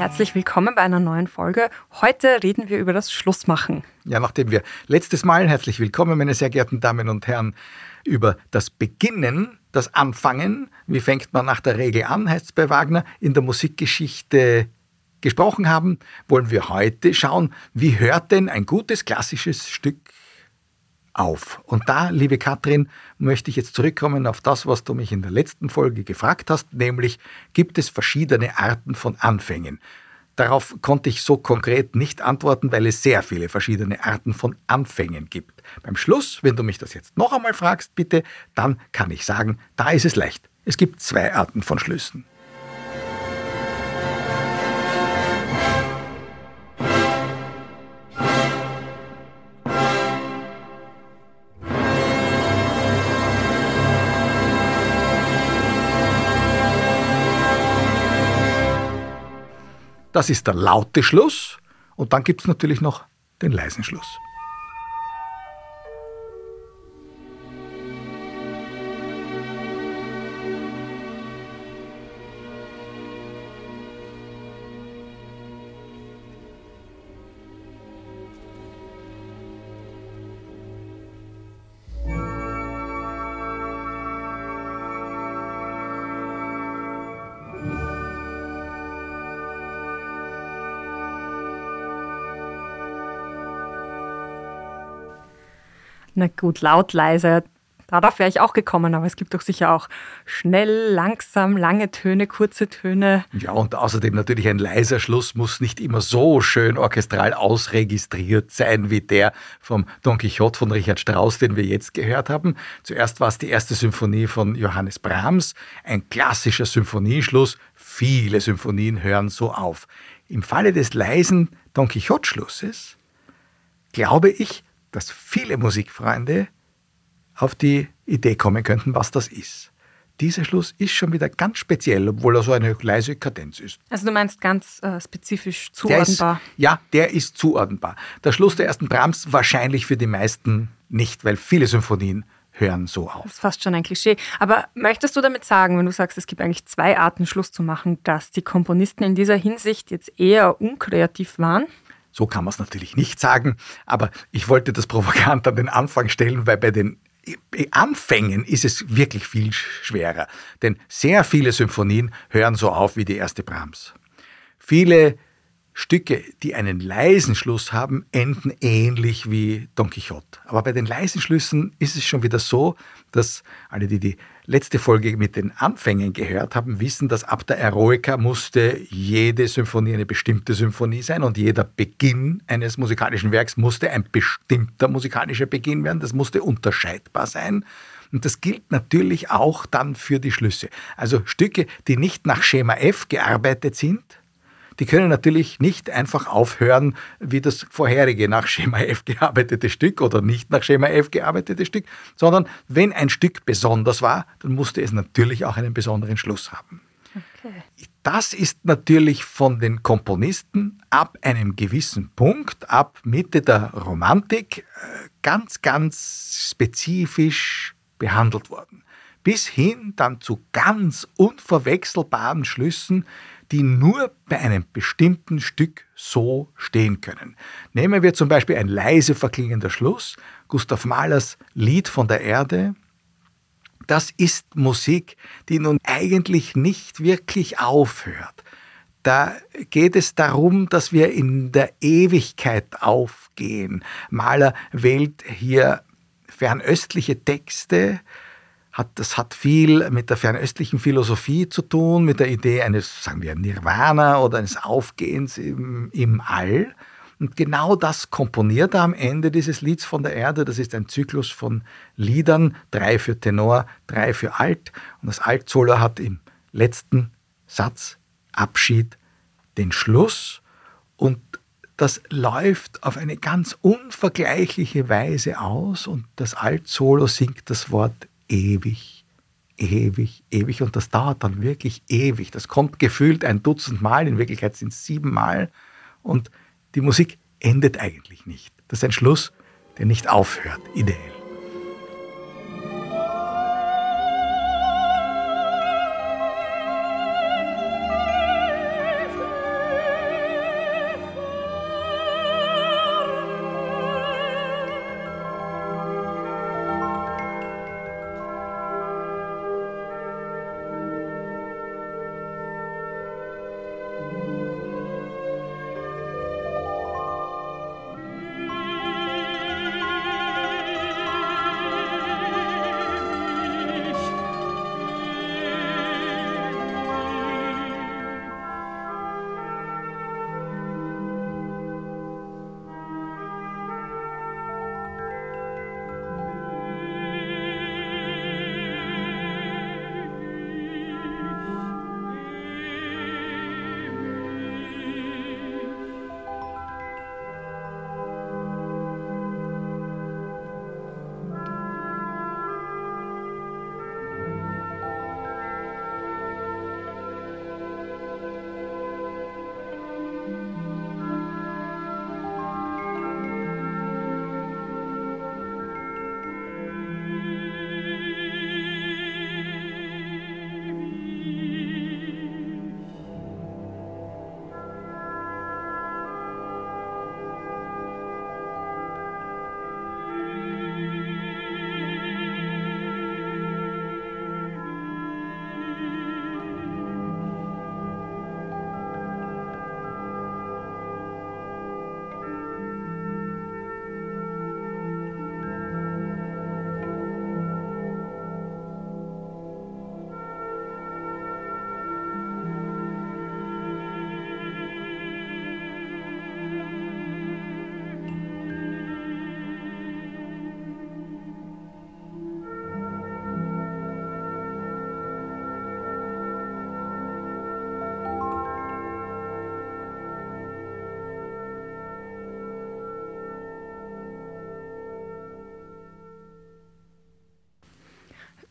Herzlich willkommen bei einer neuen Folge. Heute reden wir über das Schlussmachen. Ja, nachdem wir letztes Mal, herzlich willkommen, meine sehr geehrten Damen und Herren, über das Beginnen, das Anfangen, wie fängt man nach der Regel an, heißt es bei Wagner, in der Musikgeschichte gesprochen haben, wollen wir heute schauen, wie hört denn ein gutes klassisches Stück auf. Und da, liebe Katrin, möchte ich jetzt zurückkommen auf das, was du mich in der letzten Folge gefragt hast, nämlich gibt es verschiedene Arten von Anfängen. Darauf konnte ich so konkret nicht antworten, weil es sehr viele verschiedene Arten von Anfängen gibt. Beim Schluss, wenn du mich das jetzt noch einmal fragst, bitte, dann kann ich sagen, da ist es leicht. Es gibt zwei Arten von Schlüssen. Das ist der laute Schluss und dann gibt es natürlich noch den leisen Schluss. Na gut, laut, leise. Darauf wäre ich auch gekommen, aber es gibt doch sicher auch schnell, langsam, lange Töne, kurze Töne. Ja, und außerdem natürlich ein leiser Schluss muss nicht immer so schön orchestral ausregistriert sein wie der vom Don Quixote von Richard Strauss, den wir jetzt gehört haben. Zuerst war es die erste Symphonie von Johannes Brahms, ein klassischer Symphonieschluss. Viele Symphonien hören so auf. Im Falle des leisen Don Quixote-Schlusses glaube ich, dass viele Musikfreunde auf die Idee kommen könnten, was das ist. Dieser Schluss ist schon wieder ganz speziell, obwohl er so eine leise Kadenz ist. Also du meinst ganz äh, spezifisch zuordnbar? Der ist, ja, der ist zuordnbar. Der Schluss der ersten Brahms wahrscheinlich für die meisten nicht, weil viele Symphonien hören so auf. Das ist fast schon ein Klischee. Aber möchtest du damit sagen, wenn du sagst, es gibt eigentlich zwei Arten, Schluss zu machen, dass die Komponisten in dieser Hinsicht jetzt eher unkreativ waren? So kann man es natürlich nicht sagen, aber ich wollte das provokant an den Anfang stellen, weil bei den Anfängen ist es wirklich viel schwerer. Denn sehr viele Symphonien hören so auf wie die erste Brahms. Viele Stücke, die einen leisen Schluss haben, enden ähnlich wie Don Quixote. Aber bei den leisen Schlüssen ist es schon wieder so, dass alle, die die letzte Folge mit den Anfängen gehört haben, wissen, dass ab der Eroica musste jede Symphonie eine bestimmte Symphonie sein und jeder Beginn eines musikalischen Werks musste ein bestimmter musikalischer Beginn werden. Das musste unterscheidbar sein. Und das gilt natürlich auch dann für die Schlüsse. Also Stücke, die nicht nach Schema F gearbeitet sind, die können natürlich nicht einfach aufhören wie das vorherige nach Schema F gearbeitete Stück oder nicht nach Schema F gearbeitete Stück, sondern wenn ein Stück besonders war, dann musste es natürlich auch einen besonderen Schluss haben. Okay. Das ist natürlich von den Komponisten ab einem gewissen Punkt, ab Mitte der Romantik, äh, ganz, ganz spezifisch behandelt worden. Bis hin dann zu ganz unverwechselbaren Schlüssen, die nur bei einem bestimmten Stück so stehen können. Nehmen wir zum Beispiel ein leise verklingender Schluss, Gustav Mahlers Lied von der Erde. Das ist Musik, die nun eigentlich nicht wirklich aufhört. Da geht es darum, dass wir in der Ewigkeit aufgehen. Mahler wählt hier fernöstliche Texte, hat, das hat viel mit der fernöstlichen Philosophie zu tun, mit der Idee eines, sagen wir, Nirvana oder eines Aufgehens im, im All. Und genau das komponiert er am Ende dieses Lieds von der Erde. Das ist ein Zyklus von Liedern, drei für Tenor, drei für Alt. Und das Alt-Solo hat im letzten Satz Abschied den Schluss. Und das läuft auf eine ganz unvergleichliche Weise aus. Und das Alt-Solo singt das Wort ewig ewig, ewig und das dauert dann wirklich ewig. Das kommt gefühlt ein Dutzend Mal, in Wirklichkeit sind es sieben Mal und die Musik endet eigentlich nicht. Das ist ein Schluss, der nicht aufhört, ideell.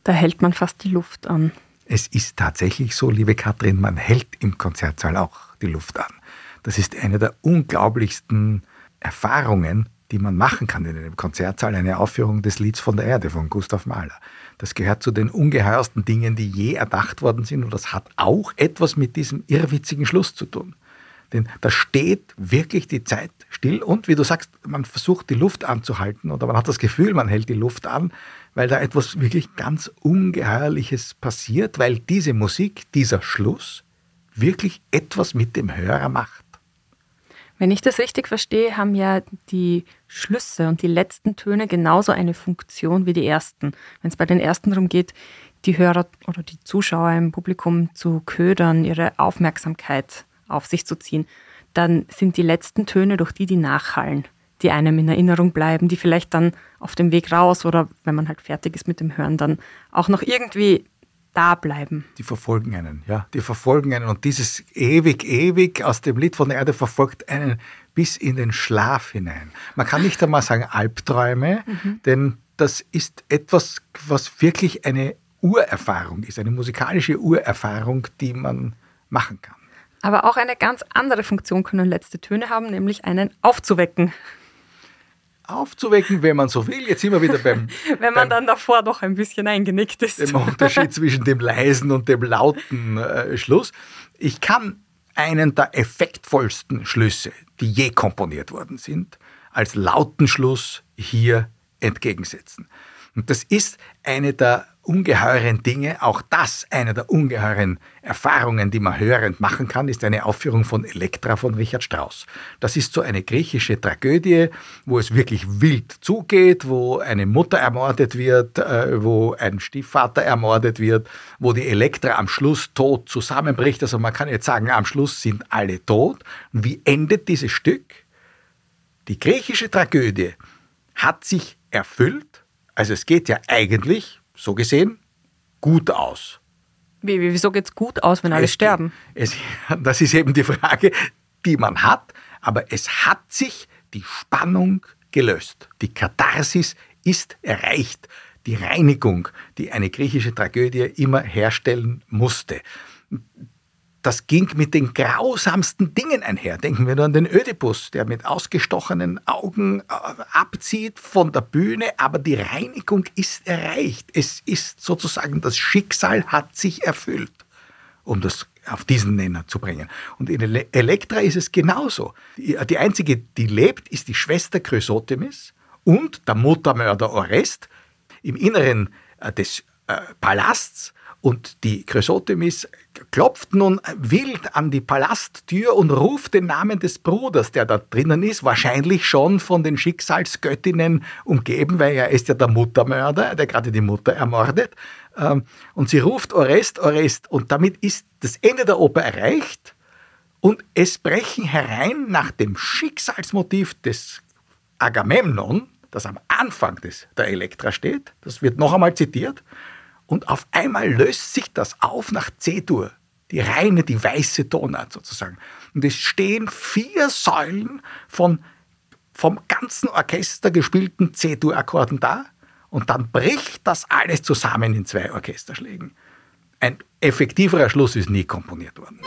Da hält man fast die Luft an. Es ist tatsächlich so, liebe Katrin, man hält im Konzertsaal auch die Luft an. Das ist eine der unglaublichsten Erfahrungen, die man machen kann in einem Konzertsaal, eine Aufführung des Lieds von der Erde von Gustav Mahler. Das gehört zu den ungeheuersten Dingen, die je erdacht worden sind und das hat auch etwas mit diesem irrwitzigen Schluss zu tun. Denn da steht wirklich die Zeit still und wie du sagst, man versucht die Luft anzuhalten oder man hat das Gefühl, man hält die Luft an, weil da etwas wirklich ganz Ungeheuerliches passiert, weil diese Musik, dieser Schluss wirklich etwas mit dem Hörer macht. Wenn ich das richtig verstehe, haben ja die Schlüsse und die letzten Töne genauso eine Funktion wie die ersten. Wenn es bei den ersten darum geht, die Hörer oder die Zuschauer im Publikum zu ködern, ihre Aufmerksamkeit auf sich zu ziehen, dann sind die letzten Töne durch die, die nachhallen, die einem in Erinnerung bleiben, die vielleicht dann auf dem Weg raus oder wenn man halt fertig ist mit dem Hören, dann auch noch irgendwie da bleiben. Die verfolgen einen, ja, die verfolgen einen und dieses ewig, ewig aus dem Lied von der Erde verfolgt einen bis in den Schlaf hinein. Man kann nicht einmal sagen Albträume, mhm. denn das ist etwas, was wirklich eine Urerfahrung ist, eine musikalische Urerfahrung, die man machen kann. Aber auch eine ganz andere Funktion können letzte Töne haben, nämlich einen aufzuwecken. Aufzuwecken, wenn man so will. Jetzt sind wir wieder beim. wenn man beim, dann davor noch ein bisschen eingenickt ist. Dem Unterschied zwischen dem leisen und dem lauten äh, Schluss. Ich kann einen der effektvollsten Schlüsse, die je komponiert worden sind, als lauten Schluss hier entgegensetzen. Und das ist eine der ungeheuren Dinge, auch das eine der ungeheuren Erfahrungen, die man hörend machen kann, ist eine Aufführung von Elektra von Richard Strauss. Das ist so eine griechische Tragödie, wo es wirklich wild zugeht, wo eine Mutter ermordet wird, äh, wo ein Stiefvater ermordet wird, wo die Elektra am Schluss tot zusammenbricht. Also man kann jetzt sagen, am Schluss sind alle tot. Und wie endet dieses Stück? Die griechische Tragödie hat sich erfüllt also es geht ja eigentlich, so gesehen, gut aus. Wie, wieso geht es gut aus, wenn alle es, sterben? Es, das ist eben die Frage, die man hat. Aber es hat sich die Spannung gelöst. Die Katharsis ist erreicht. die Reinigung, die eine griechische Tragödie immer herstellen musste das ging mit den grausamsten Dingen einher. Denken wir nur an den Ödipus, der mit ausgestochenen Augen äh, abzieht von der Bühne, aber die Reinigung ist erreicht. Es ist sozusagen, das Schicksal hat sich erfüllt, um das auf diesen Nenner zu bringen. Und in Elektra ist es genauso. Die einzige, die lebt, ist die Schwester Chrysothemis und der Muttermörder Orest im Inneren äh, des äh, Palasts und die Chrysothemis klopft nun wild an die Palasttür und ruft den Namen des Bruders, der da drinnen ist, wahrscheinlich schon von den Schicksalsgöttinnen umgeben, weil er ist ja der Muttermörder, der gerade die Mutter ermordet. Ähm, und sie ruft Orest, Orest. Und damit ist das Ende der Oper erreicht. Und es brechen herein nach dem Schicksalsmotiv des Agamemnon, das am Anfang des, der Elektra steht, das wird noch einmal zitiert, und auf einmal löst sich das auf nach C-Dur. Die reine, die weiße Tonart sozusagen. Und es stehen vier Säulen von vom ganzen Orchester gespielten C-Dur-Akkorden da. Und dann bricht das alles zusammen in zwei Orchesterschlägen. Ein effektiverer Schluss ist nie komponiert worden.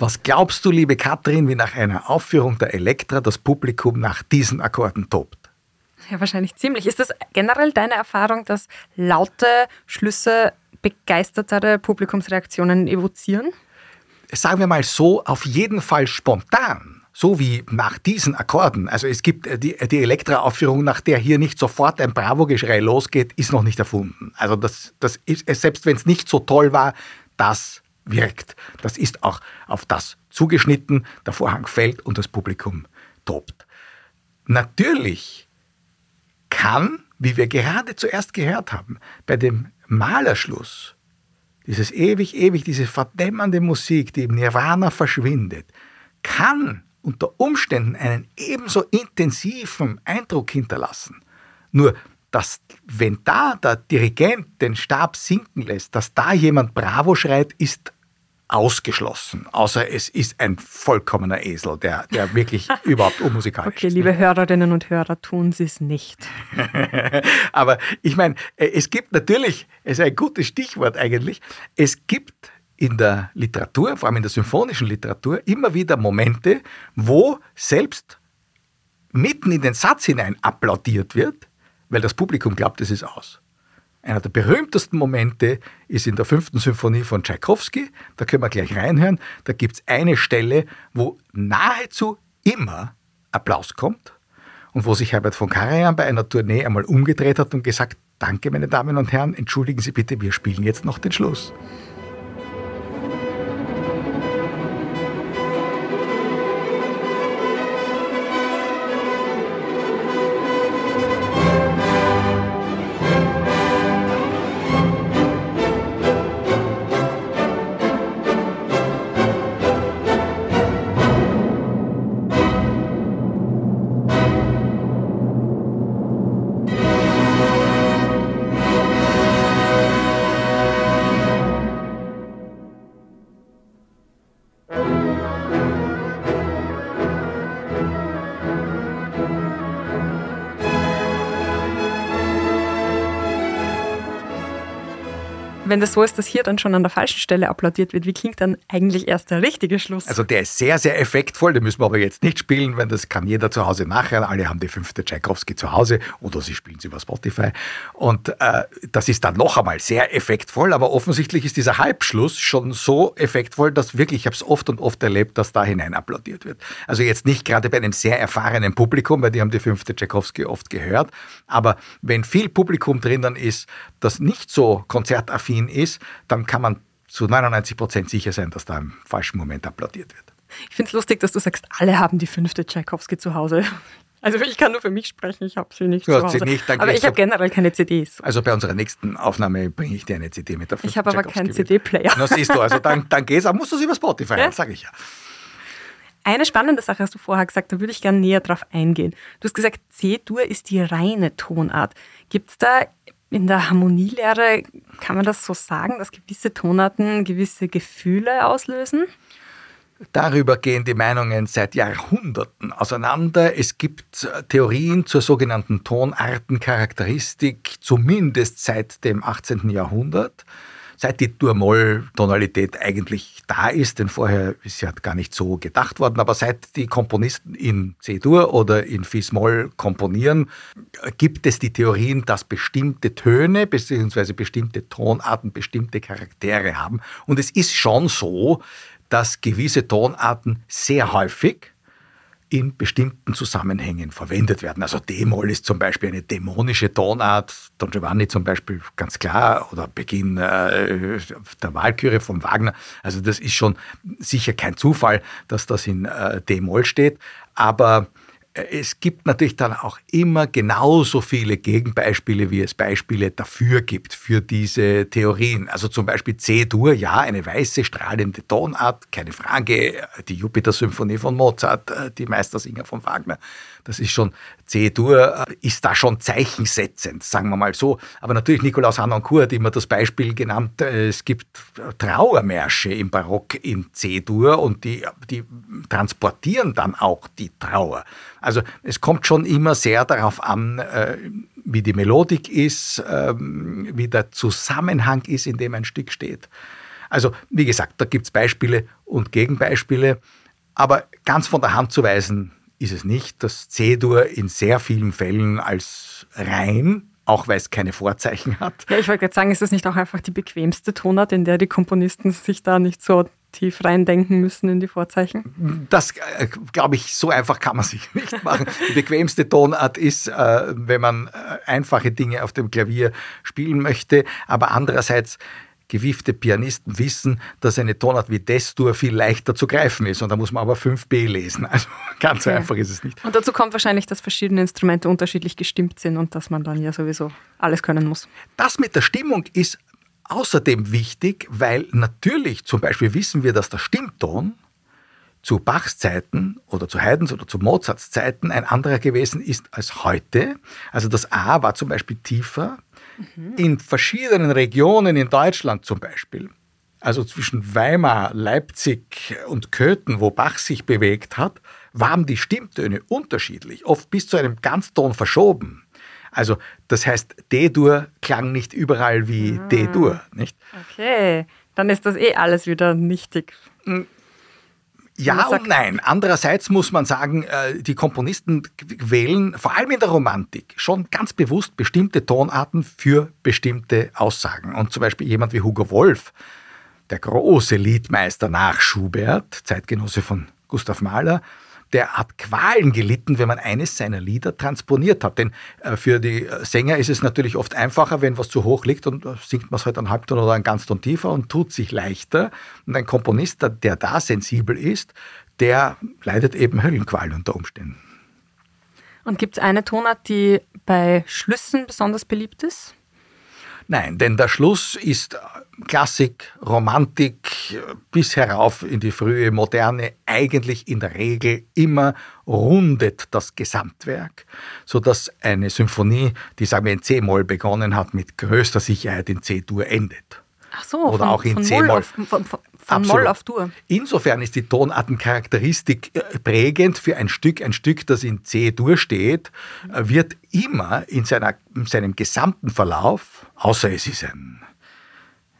Was glaubst du, liebe Katrin, wie nach einer Aufführung der Elektra das Publikum nach diesen Akkorden tobt? Ja, wahrscheinlich ziemlich. Ist das generell deine Erfahrung, dass laute Schlüsse begeistertere Publikumsreaktionen evozieren? Sagen wir mal so, auf jeden Fall spontan. So wie nach diesen Akkorden. Also es gibt äh, die, die Elektra-Aufführung, nach der hier nicht sofort ein Bravo-Geschrei losgeht, ist noch nicht erfunden. Also das, das ist, selbst wenn es nicht so toll war, das wirkt. Das ist auch auf das zugeschnitten, der Vorhang fällt und das Publikum tobt. Natürlich kann, wie wir gerade zuerst gehört haben, bei dem Malerschluss, dieses ewig, ewig, diese verdämmernde Musik, die im Nirvana verschwindet, kann unter Umständen einen ebenso intensiven Eindruck hinterlassen. Nur dass wenn da der Dirigent den Stab sinken lässt, dass da jemand Bravo schreit, ist ausgeschlossen, außer es ist ein vollkommener Esel, der, der wirklich überhaupt unmusikalisch okay, ist. Okay, liebe Hörerinnen und Hörer, tun Sie es nicht. Aber ich meine, äh, es gibt natürlich, es ist ein gutes Stichwort eigentlich, es gibt in der Literatur, vor allem in der symphonischen Literatur, immer wieder Momente, wo selbst mitten in den Satz hinein applaudiert wird, weil das Publikum glaubt, es ist aus. Einer der berühmtesten Momente ist in der fünften Symphonie von Tschaikowski. Da können wir gleich reinhören. Da gibt es eine Stelle, wo nahezu immer Applaus kommt und wo sich Herbert von Karajan bei einer Tournee einmal umgedreht hat und gesagt, danke meine Damen und Herren, entschuldigen Sie bitte, wir spielen jetzt noch den Schluss. Wenn das so ist, dass hier dann schon an der falschen Stelle applaudiert wird, wie klingt dann eigentlich erst der richtige Schluss? Also der ist sehr, sehr effektvoll, den müssen wir aber jetzt nicht spielen, weil das kann jeder zu Hause nachhören. Alle haben die fünfte Tchaikovsky zu Hause oder sie spielen sie über Spotify. Und äh, das ist dann noch einmal sehr effektvoll, aber offensichtlich ist dieser Halbschluss schon so effektvoll, dass wirklich, ich habe es oft und oft erlebt, dass da hinein applaudiert wird. Also jetzt nicht gerade bei einem sehr erfahrenen Publikum, weil die haben die fünfte Tchaikovsky oft gehört, aber wenn viel Publikum drinnen ist, das nicht so konzertaffin ist, dann kann man zu 99 Prozent sicher sein, dass da im falschen Moment applaudiert wird. Ich finde es lustig, dass du sagst, alle haben die fünfte Tchaikovsky zu Hause. Also ich kann nur für mich sprechen, ich habe sie nicht Du zu Hause. nicht, aber ich habe generell keine CDs. Also bei unserer nächsten Aufnahme bringe ich dir eine CD mit der Ich habe aber keinen. CD-Player. Na siehst du, also dann, dann geht's, aber musst du es über Spotify Ja. sage ich ja. Eine spannende Sache hast du vorher gesagt, da würde ich gerne näher drauf eingehen. Du hast gesagt, C-Dur ist die reine Tonart. Gibt es da in der Harmonielehre, kann man das so sagen, dass gewisse Tonarten gewisse Gefühle auslösen? Darüber gehen die Meinungen seit Jahrhunderten auseinander. Es gibt äh, Theorien zur sogenannten Tonartencharakteristik, zumindest seit dem 18. Jahrhundert, seit die Dur-Moll-Tonalität eigentlich da ist, denn vorher ist ja gar nicht so gedacht worden, aber seit die Komponisten in C-Dur oder in Fis-Moll komponieren, gibt es die Theorien, dass bestimmte Töne bzw. bestimmte Tonarten bestimmte Charaktere haben. Und es ist schon so, dass gewisse Tonarten sehr häufig in bestimmten Zusammenhängen verwendet werden. Also D-Moll ist zum Beispiel eine dämonische Tonart, Don Giovanni zum Beispiel ganz klar, oder Beginn äh, der Walküre von Wagner. Also das ist schon sicher kein Zufall, dass das in äh, D-Moll steht, aber es gibt natürlich dann auch immer genauso viele Gegenbeispiele, wie es Beispiele dafür gibt, für diese Theorien. Also zum Beispiel C-Dur, ja, eine weiße, strahlende Tonart, keine Frage. Die Jupiter-Symphonie von Mozart, äh, die Meistersinger von Wagner, das ist schon, C-Dur äh, ist da schon zeichensetzend, sagen wir mal so. Aber natürlich Nikolaus Harnoncourt hat immer das Beispiel genannt, äh, es gibt Trauermärsche im Barock in C-Dur und die, die transportieren dann auch die Trauer. Also es kommt schon immer sehr darauf an, äh, wie die Melodik ist, ähm, wie der Zusammenhang ist, in dem ein Stück steht. Also wie gesagt, da gibt es Beispiele und Gegenbeispiele, aber ganz von der Hand zu weisen ist es nicht, dass C-Dur in sehr vielen Fällen als rein, auch weil es keine Vorzeichen hat, Ja, ich wollte gerade sagen, ist das nicht auch einfach die bequemste Tonart, in der die Komponisten sich da nicht so tief reindenken müssen in die Vorzeichen? Das äh, glaube ich, so einfach kann man sich nicht machen. Die bequemste Tonart ist, äh, wenn man äh, einfache Dinge auf dem Klavier spielen möchte, aber andererseits gewiefte Pianisten wissen, dass eine Tonart wie Des-Dur viel leichter zu greifen ist und da muss man aber 5b lesen. Also ganz so Okay. einfach ist es nicht. Und dazu kommt wahrscheinlich, dass verschiedene Instrumente unterschiedlich gestimmt sind und dass man dann ja sowieso alles können muss. Das mit der Stimmung ist außerdem wichtig, weil natürlich zum Beispiel wissen wir, dass der Stimmton zu Bachs Zeiten oder zu Haydns oder zu Mozarts Zeiten ein anderer gewesen ist als heute. Also das A war zum Beispiel tiefer. In verschiedenen Regionen in Deutschland zum Beispiel, also zwischen Weimar, Leipzig und Köthen, wo Bach sich bewegt hat, waren die Stimmtöne unterschiedlich, oft bis zu einem Ganzton verschoben. Also das heißt, D-Dur klang nicht überall wie D-Dur, nicht? Okay, dann ist das eh alles wieder nichtig. Ja Man und nein. Andererseits muss man sagen, äh, die Komponisten wählen vor allem in der Romantik schon ganz bewusst bestimmte Tonarten für bestimmte Aussagen. Und zum Beispiel jemand wie Hugo Wolf, der große Liedmeister nach Schubert, Zeitgenosse von Gustav Mahler, der hat Qualen gelitten, wenn man eines seiner Lieder transponiert hat. Denn äh, für die äh, Sänger ist es natürlich oft einfacher, wenn was zu hoch liegt und äh, singt man es halt einen Halbton oder einen Ganzton tiefer und tut sich leichter. Und ein Komponist, der- der da sensibel ist, der leidet eben Höllenqualen unter Umständen. Und gibt es eine Tonart, die bei Schlüssen besonders beliebt ist? Nein, denn der Schluss ist Klassik, Romantik bis herauf in die frühe Moderne eigentlich in der Regel immer rundet das Gesamtwerk, sodass eine Symphonie, die sagen wir in C-Moll begonnen hat, mit größter Sicherheit in C-Dur endet. Ach so, Oder von, auch in C-Moll. Von, von, von Absolut. Moll auf Dur. Insofern ist die Tonartencharakteristik äh, prägend für ein Stück. Ein Stück, das in C-Dur steht, äh, wird immer in, seiner, in seinem gesamten Verlauf, außer es ist ein,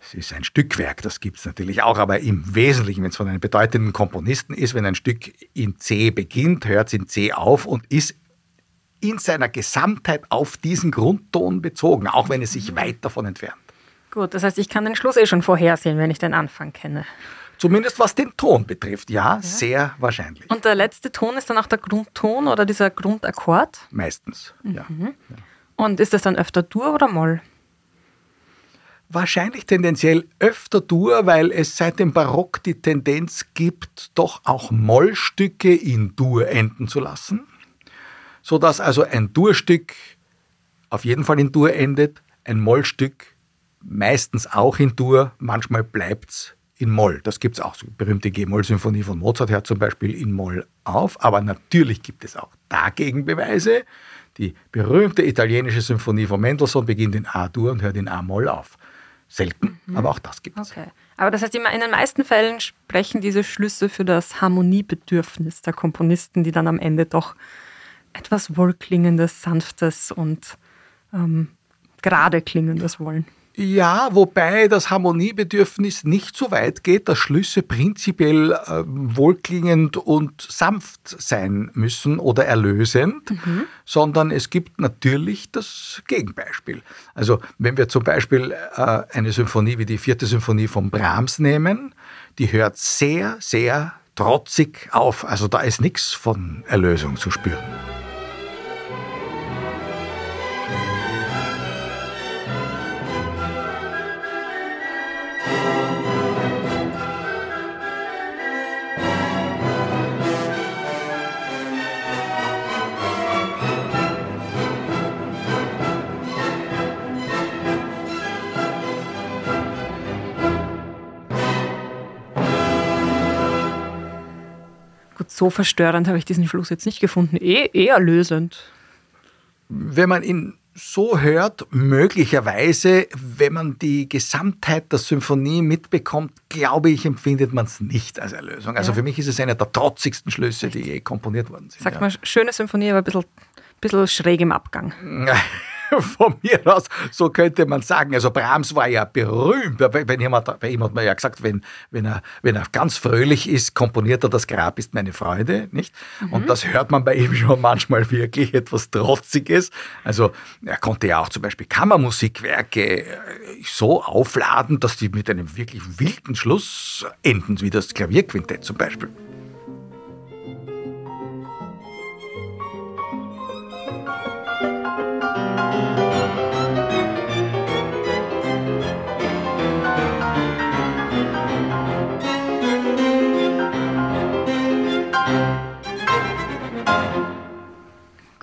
es ist ein Stückwerk, das gibt es natürlich auch, aber im Wesentlichen, wenn es von einem bedeutenden Komponisten ist, wenn ein Stück in C beginnt, hört es in C auf und ist in seiner Gesamtheit auf diesen Grundton bezogen, auch wenn es sich weit davon entfernt. Gut, das heißt, ich kann den Schluss eh schon vorhersehen, wenn ich den Anfang kenne. Zumindest was den Ton betrifft, ja, sehr wahrscheinlich. Und der letzte Ton ist dann auch der Grundton oder dieser Grundakkord. Meistens, ja. Und ist das dann öfter Dur oder Moll? Wahrscheinlich tendenziell öfter Dur, weil es seit dem Barock die Tendenz gibt, doch auch Mollstücke in Dur enden zu lassen. sodass also ein Durstück auf jeden Fall in Dur endet, ein Mollstück meistens auch in Dur, manchmal bleibt es in Moll. Das gibt es auch. So berühmte G-Moll-Symphonie von Mozart hört zum Beispiel in Moll auf. Aber natürlich gibt es auch dagegen Beweise. Die berühmte italienische Symphonie von Mendelssohn beginnt in A-Dur und hört in A-Moll auf. Selten, mhm. aber auch das gibt es. Okay. Aber das heißt, in den meisten Fällen sprechen diese Schlüsse für das Harmoniebedürfnis der Komponisten, die dann am Ende doch etwas wohlklingendes, sanftes und ähm, gerade klingendes wollen. Ja, wobei das Harmoniebedürfnis nicht so weit geht, dass Schlüsse prinzipiell äh, wohlklingend und sanft sein müssen oder erlösend, mhm. sondern es gibt natürlich das Gegenbeispiel. Also wenn wir zum Beispiel äh, eine Symphonie wie die vierte Symphonie von Brahms nehmen, die hört sehr, sehr trotzig auf. Also da ist nichts von Erlösung zu spüren. So verstörend habe ich diesen Schluss jetzt nicht gefunden. Eh, eher lösend. Wenn man ihn so hört, möglicherweise, wenn man die Gesamtheit der Symphonie mitbekommt, glaube ich, empfindet man es nicht als Erlösung. Also ja. für mich ist es einer der trotzigsten Schlüsse, die je komponiert worden sind. Sag ja. mal, schöne Symphonie, aber ein bisschen, bisschen schräg im Abgang. von mir aus, so könnte man sagen. Also Brahms war ja berühmt. Bei, jemand, bei ihm hat man ja gesagt, wenn, wenn, er, wenn er ganz fröhlich ist, komponiert er das Grab ist meine Freude. Nicht? Mhm. Und das hört man bei ihm schon manchmal wirklich etwas Trotziges. Also er konnte ja auch zum Beispiel Kammermusikwerke äh, so aufladen, dass die mit einem wirklich wilden Schluss enden, wie das Klavierquintett zum Beispiel.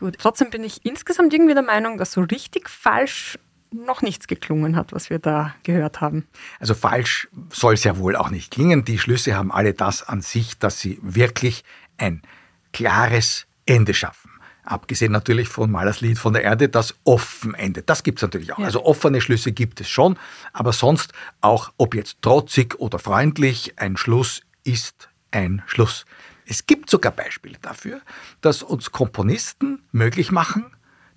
Gut. Trotzdem bin ich insgesamt irgendwie der Meinung, dass so richtig falsch noch nichts geklungen hat, was wir da gehört haben. Also falsch soll es ja wohl auch nicht klingen. Die Schlüsse haben alle das an sich, dass sie wirklich ein klares Ende schaffen. Abgesehen natürlich von Malers Lied von der Erde, das offen endet. Das gibt es natürlich auch. Ja. Also offene Schlüsse gibt es schon, aber sonst auch, ob jetzt trotzig oder freundlich, ein Schluss ist ein Schluss. Es gibt sogar Beispiele dafür, dass uns Komponisten möglich machen,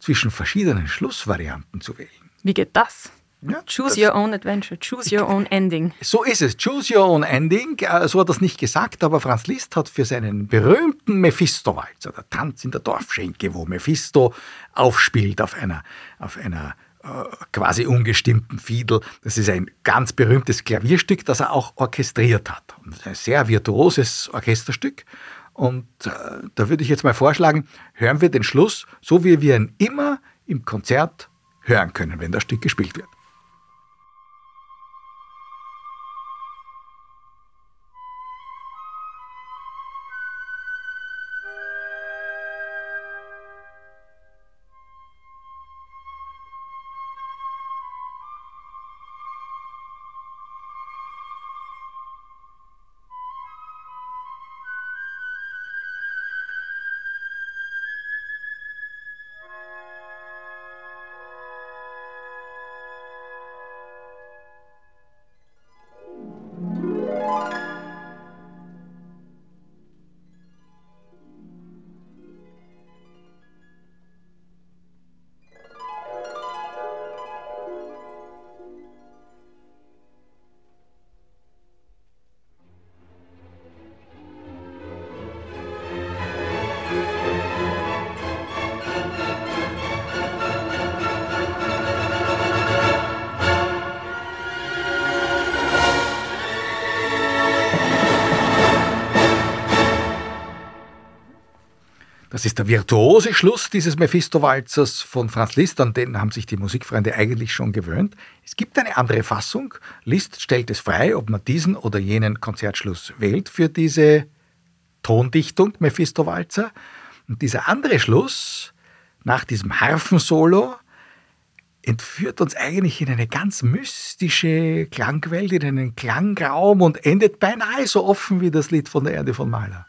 zwischen verschiedenen Schlussvarianten zu wählen. Wie geht das? Ja, choose your own adventure, choose your own ending. So ist es, choose your own ending. Äh, so hat er es nicht gesagt, aber Franz Liszt hat für seinen berühmten Mephisto-Walzer, der Tanz in der Dorfschenke, wo Mephisto aufspielt auf einer, auf einer quasi ungestimmten Fiedel. Das ist ein ganz berühmtes Klavierstück, das er auch orchestriert hat. Ein sehr virtuoses Orchesterstück. Und äh, da würde ich jetzt mal vorschlagen, hören wir den Schluss, so wie wir ihn immer im Konzert hören können, wenn das Stück gespielt wird. Das ist der virtuose Schluss dieses Mephisto-Walzers von Franz Liszt, an den haben sich die Musikfreunde eigentlich schon gewöhnt. Es gibt eine andere Fassung. Liszt stellt es frei, ob man diesen oder jenen Konzertschluss wählt für diese Tondichtung Mephisto-Walzer. Und dieser andere Schluss nach diesem Harfensolo entführt uns eigentlich in eine ganz mystische Klangwelt, in einen Klangraum und endet beinahe so offen wie das Lied von der Erde von Mahler.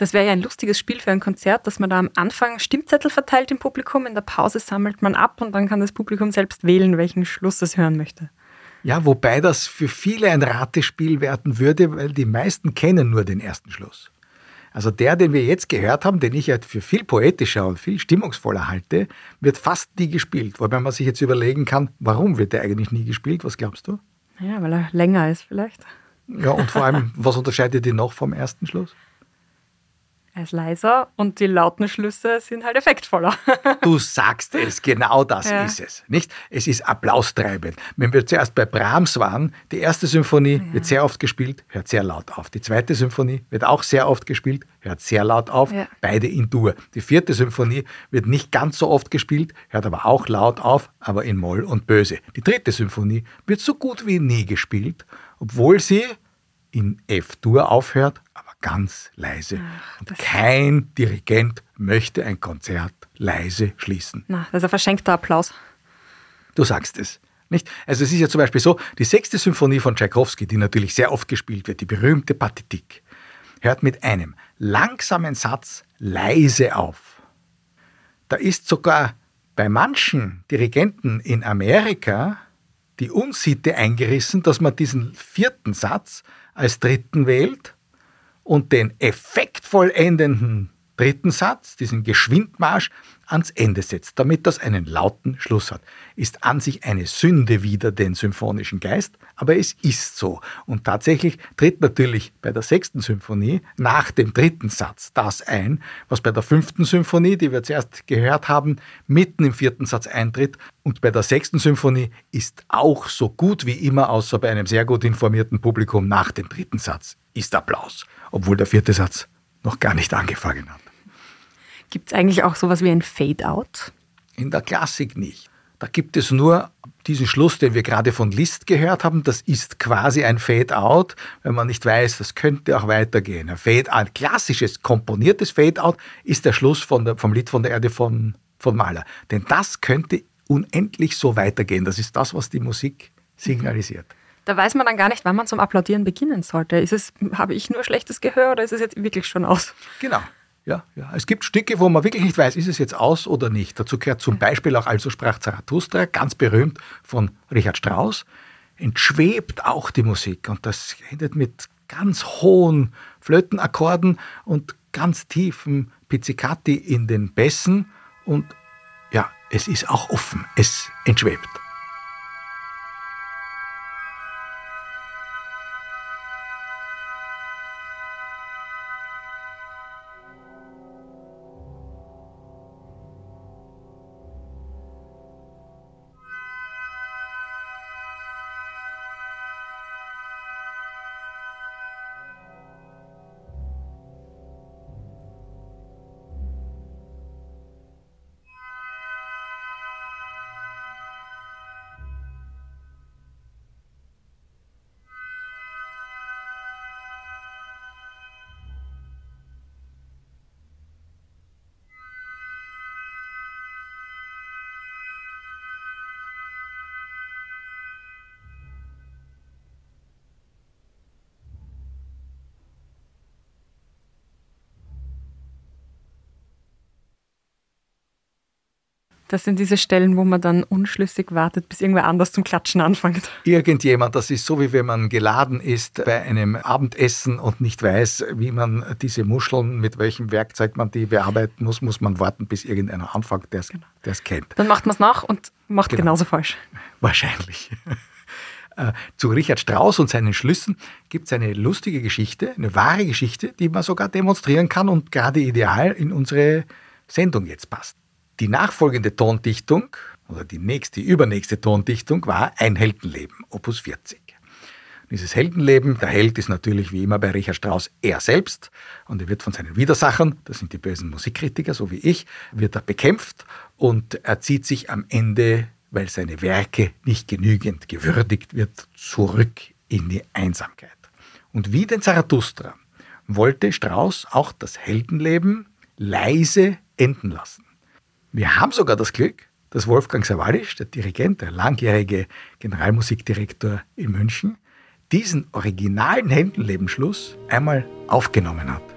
Das wäre ja ein lustiges Spiel für ein Konzert, dass man da am Anfang Stimmzettel verteilt im Publikum, in der Pause sammelt man ab und dann kann das Publikum selbst wählen, welchen Schluss es hören möchte. Ja, wobei das für viele ein Ratespiel werden würde, weil die meisten kennen nur den ersten Schluss. Also der, den wir jetzt gehört haben, den ich ja für viel poetischer und viel stimmungsvoller halte, wird fast nie gespielt. Wobei man sich jetzt überlegen kann, warum wird der eigentlich nie gespielt? Was glaubst du? Ja, weil er länger ist vielleicht. Ja, und vor allem, was unterscheidet ihn noch vom ersten Schluss? Er ist leiser und die lauten Schlüsse sind halt effektvoller. du sagst es, genau das ja. ist es. Nicht? Es ist applaustreibend. Wenn wir zuerst bei Brahms waren, die erste Symphonie ja. wird sehr oft gespielt, hört sehr laut auf. Die zweite Symphonie wird auch sehr oft gespielt, hört sehr laut auf, ja. beide in Dur. Die vierte Symphonie wird nicht ganz so oft gespielt, hört aber auch laut auf, aber in Moll und Böse. Die dritte Symphonie wird so gut wie nie gespielt, obwohl sie in F-Dur aufhört, ganz leise. Ach, und kein Dirigent möchte ein Konzert leise schließen. Na, das ist ein verschenkter Applaus. Du sagst es. Nicht? Also es ist ja zum Beispiel so, die sechste Symphonie von Tchaikovsky, die natürlich sehr oft gespielt wird, die berühmte Partitik, hört mit einem langsamen Satz leise auf. Da ist sogar bei manchen Dirigenten in Amerika die Unsitte eingerissen, dass man diesen vierten Satz als dritten wählt und den effektvoll endenden dritten Satz, diesen Geschwindmarsch, ans Ende setzt, damit das einen lauten Schluss hat. Ist an sich eine Sünde wider den symphonischen Geist, aber es ist so. Und tatsächlich tritt natürlich bei der sechsten Symphonie nach dem dritten Satz das ein, was bei der fünften Symphonie, die wir zuerst gehört haben, mitten im vierten Satz eintritt. Und bei der sechsten Symphonie ist auch so gut wie immer, außer bei einem sehr gut informierten Publikum, nach dem dritten Satz ist Applaus obwohl der vierte Satz noch gar nicht angefangen hat. Gibt es eigentlich auch sowas wie ein Fade-out? In der Klassik nicht. Da gibt es nur diesen Schluss, den wir gerade von Liszt gehört haben. Das ist quasi ein Fade-out, wenn man nicht weiß, das könnte auch weitergehen. Ein Fade, ein klassisches, komponiertes Fade-out ist der Schluss der, vom Lied von der Erde von, von Mahler. Denn das könnte unendlich so weitergehen. Das ist das, was die Musik signalisiert. Da weiß man dann gar nicht, wann man zum Applaudieren beginnen sollte. Ist es, habe ich nur schlechtes Gehör oder ist es jetzt wirklich schon aus? Genau. Ja, ja. Es gibt Stücke, wo man wirklich nicht weiß, ist es jetzt aus oder nicht. Dazu gehört zum Beispiel auch Also sprach Zarathustra, ganz berühmt von Richard Strauss. Entschwebt auch die Musik und das endet mit ganz hohen Flötenakkorden und ganz tiefen Pizzicati in den Bässen und ja, es ist auch offen, es entschwebt. Das sind diese Stellen, wo man dann unschlüssig wartet, bis irgendwer anders zum Klatschen anfängt. Irgendjemand, das ist so, wie wenn man geladen ist bei einem Abendessen und nicht weiß, wie man diese Muscheln, mit welchem Werkzeug man die bearbeiten muss, muss man warten, bis irgendeiner anfängt, der es genau. kennt. Dann macht man es nach und macht genau. genauso falsch. Wahrscheinlich. Äh, zu Richard Strauss und seinen Schlüssen gibt es eine lustige Geschichte, eine wahre Geschichte, die man sogar demonstrieren kann und gerade ideal in unsere Sendung jetzt passt. Die nachfolgende Tondichtung oder die nächste, übernächste Tondichtung war Ein Heldenleben, Opus 40. Dieses Heldenleben, der Held ist natürlich wie immer bei Richard Strauss er selbst und er wird von seinen Widersachern, das sind die bösen Musikkritiker, so wie ich, wird er bekämpft und er zieht sich am Ende weil seine Werke nicht genügend gewürdigt wird, zurück in die Einsamkeit. Und wie den Zarathustra wollte Strauss auch das Heldenleben leise enden lassen. Wir haben sogar das Glück, dass Wolfgang Sawalisch, der Dirigent, der langjährige Generalmusikdirektor in München, diesen originalen Heldenlebensschluss einmal aufgenommen hat.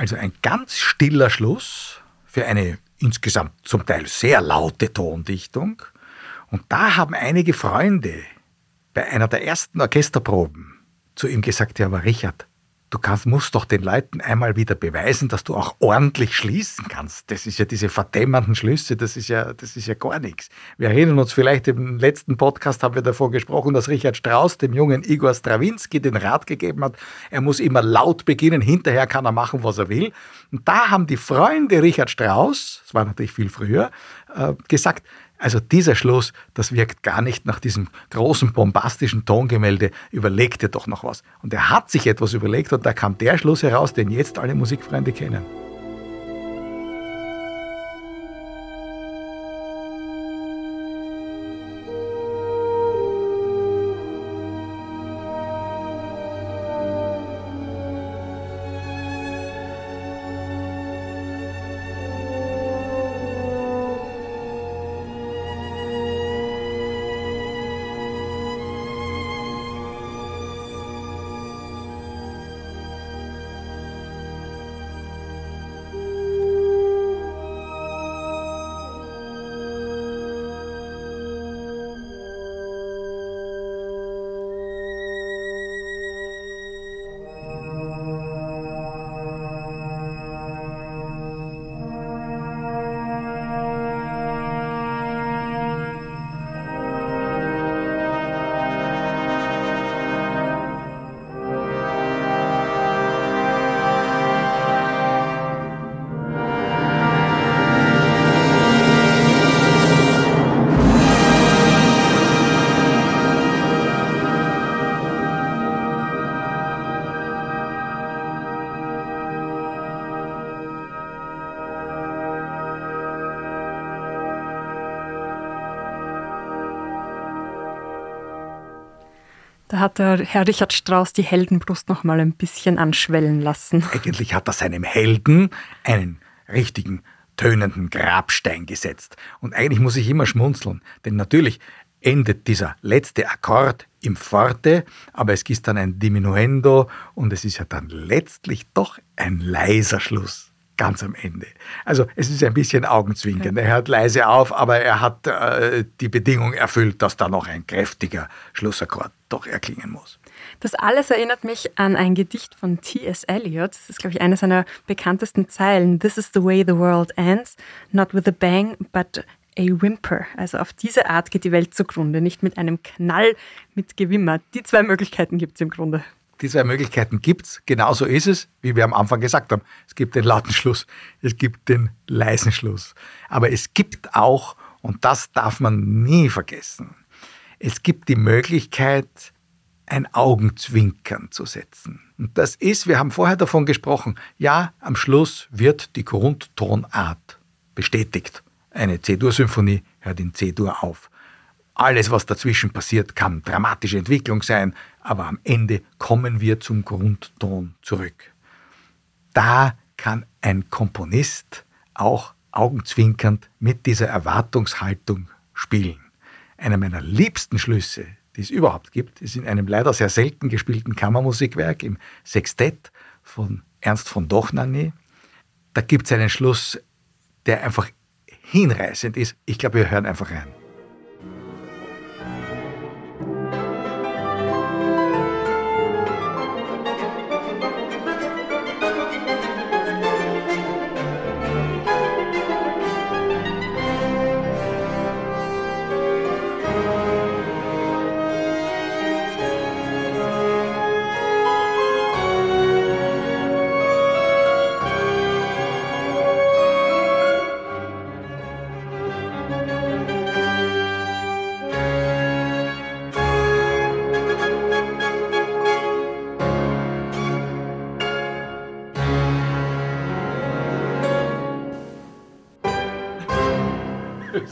Also ein ganz stiller Schluss für eine insgesamt zum Teil sehr laute Tondichtung. Und da haben einige Freunde bei einer der ersten Orchesterproben zu ihm gesagt, ja, aber Richard, du kannst, musst doch den Leuten einmal wieder beweisen, dass du auch ordentlich schließen kannst. Das ist ja diese verdämmernden Schlüsse, das ist ja, das ist ja gar nichts. Wir erinnern uns vielleicht im letzten Podcast haben wir davor gesprochen, dass Richard Strauss dem jungen Igor Strawinski den Rat gegeben hat, er muss immer laut beginnen, hinterher kann er machen, was er will. Und da haben die Freunde Richard Strauss, das war natürlich viel früher, äh, gesagt, also dieser Schluss, das wirkt gar nicht nach diesem großen bombastischen Tongemälde. Überleg dir doch noch was. Und er hat sich etwas überlegt und da kam der Schluss heraus, den jetzt alle Musikfreunde kennen. Hat der Herr Richard Strauss die Heldenbrust noch mal ein bisschen anschwellen lassen. Eigentlich hat er seinem Helden einen richtigen tönenden Grabstein gesetzt. Und eigentlich muss ich immer schmunzeln, denn natürlich endet dieser letzte Akkord im Forte, aber es gibt dann ein Diminuendo und es ist ja dann letztlich doch ein leiser Schluss. Ganz am Ende. Also es ist ein bisschen augenzwinkend. Er hört leise auf, aber er hat äh, die Bedingung erfüllt, dass da noch ein kräftiger Schlussakkord doch erklingen muss. Das alles erinnert mich an ein Gedicht von T.S. Eliot. Das ist, glaube ich, eine seiner bekanntesten Zeilen. This is the way the world ends, not with a bang, but a whimper. Also auf diese Art geht die Welt zugrunde, nicht mit einem Knall, mit Gewimmer. Die zwei Möglichkeiten gibt es im Grunde. Die zwei Möglichkeiten gibt es. Genauso ist es, wie wir am Anfang gesagt haben. Es gibt den lauten Schluss, es gibt den leisen Schluss. Aber es gibt auch, und das darf man nie vergessen, es gibt die Möglichkeit, ein Augenzwinkern zu setzen. Und das ist, wir haben vorher davon gesprochen, ja, am Schluss wird die Grundtonart bestätigt. Eine C-Dur-Symphonie hört in C-Dur auf. Alles, was dazwischen passiert, kann dramatische Entwicklung sein, aber am Ende kommen wir zum Grundton zurück. Da kann ein Komponist auch augenzwinkernd mit dieser Erwartungshaltung spielen. Einer meiner liebsten Schlüsse, die es überhaupt gibt, ist in einem leider sehr selten gespielten Kammermusikwerk im Sextett von Ernst von Dochnany. Da gibt es einen Schluss, der einfach hinreißend ist. Ich glaube, wir hören einfach rein.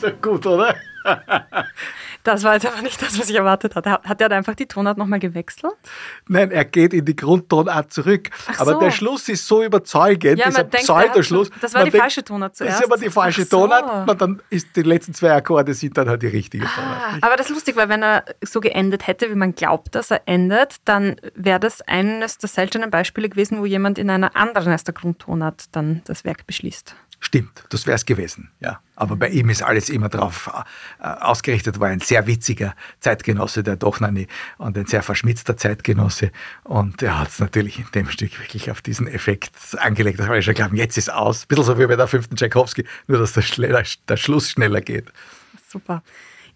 Ist gut, oder? Das war jetzt aber nicht das, was ich erwartet hatte. Hat er einfach die Tonart nochmal gewechselt? Nein, er geht in die Grundtonart zurück. Ach aber so. der Schluss ist so überzeugend, Ja, dieser er Pseudoschluss. das war die denkt, falsche Tonart Das zuerst. ist aber die falsche so. Tonart. Man dann ist die letzten zwei Akkorde sind dann halt die richtige Ah, Tonart. aber das ist lustig, weil wenn er so geendet hätte, wie man glaubt, dass er endet, dann wäre das eines der seltenen Beispiele gewesen, wo jemand in einer anderen als der Grundtonart dann das Werk beschließt. Stimmt, das wäre es gewesen. Ja. Aber bei ihm ist alles immer darauf äh, ausgerichtet, war ein sehr witziger Zeitgenosse, der Dochnani, und ein sehr verschmitzter Zeitgenosse. Und er hat es natürlich in dem Stück wirklich auf diesen Effekt angelegt. Das war ich schon glauben, jetzt ist aus. Ein bisschen so wie bei der fünften Tchaikovsky, nur dass der, schneller, der Schluss schneller geht. Super.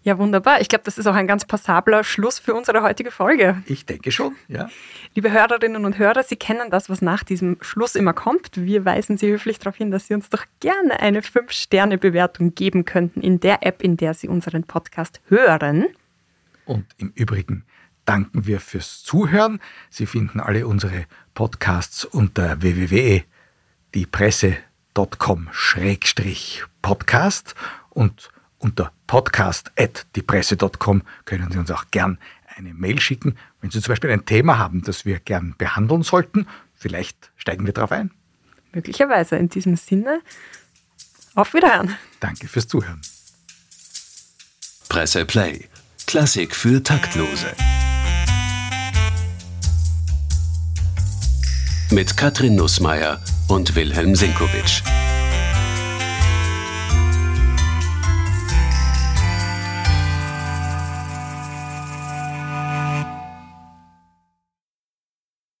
Ja, wunderbar. Ich glaube, das ist auch ein ganz passabler Schluss für unsere heutige Folge. Ich denke schon, ja. Liebe Hörerinnen und Hörer, Sie kennen das, was nach diesem Schluss immer kommt. Wir weisen Sie höflich darauf hin, dass Sie uns doch gerne eine 5-Sterne-Bewertung geben könnten in der App, in der Sie unseren Podcast hören. Und im Übrigen danken wir fürs Zuhören. Sie finden alle unsere Podcasts unter www.diepresse.com-podcast und unter podcast.diepresse.com können Sie uns auch gern eine Mail schicken, wenn Sie zum Beispiel ein Thema haben, das wir gern behandeln sollten. Vielleicht steigen wir darauf ein. Möglicherweise in diesem Sinne. Auf Wiederhören. Danke fürs Zuhören. Presse Play. Klassik für Taktlose. Mit Katrin Nussmeier und Wilhelm Sinkowitsch.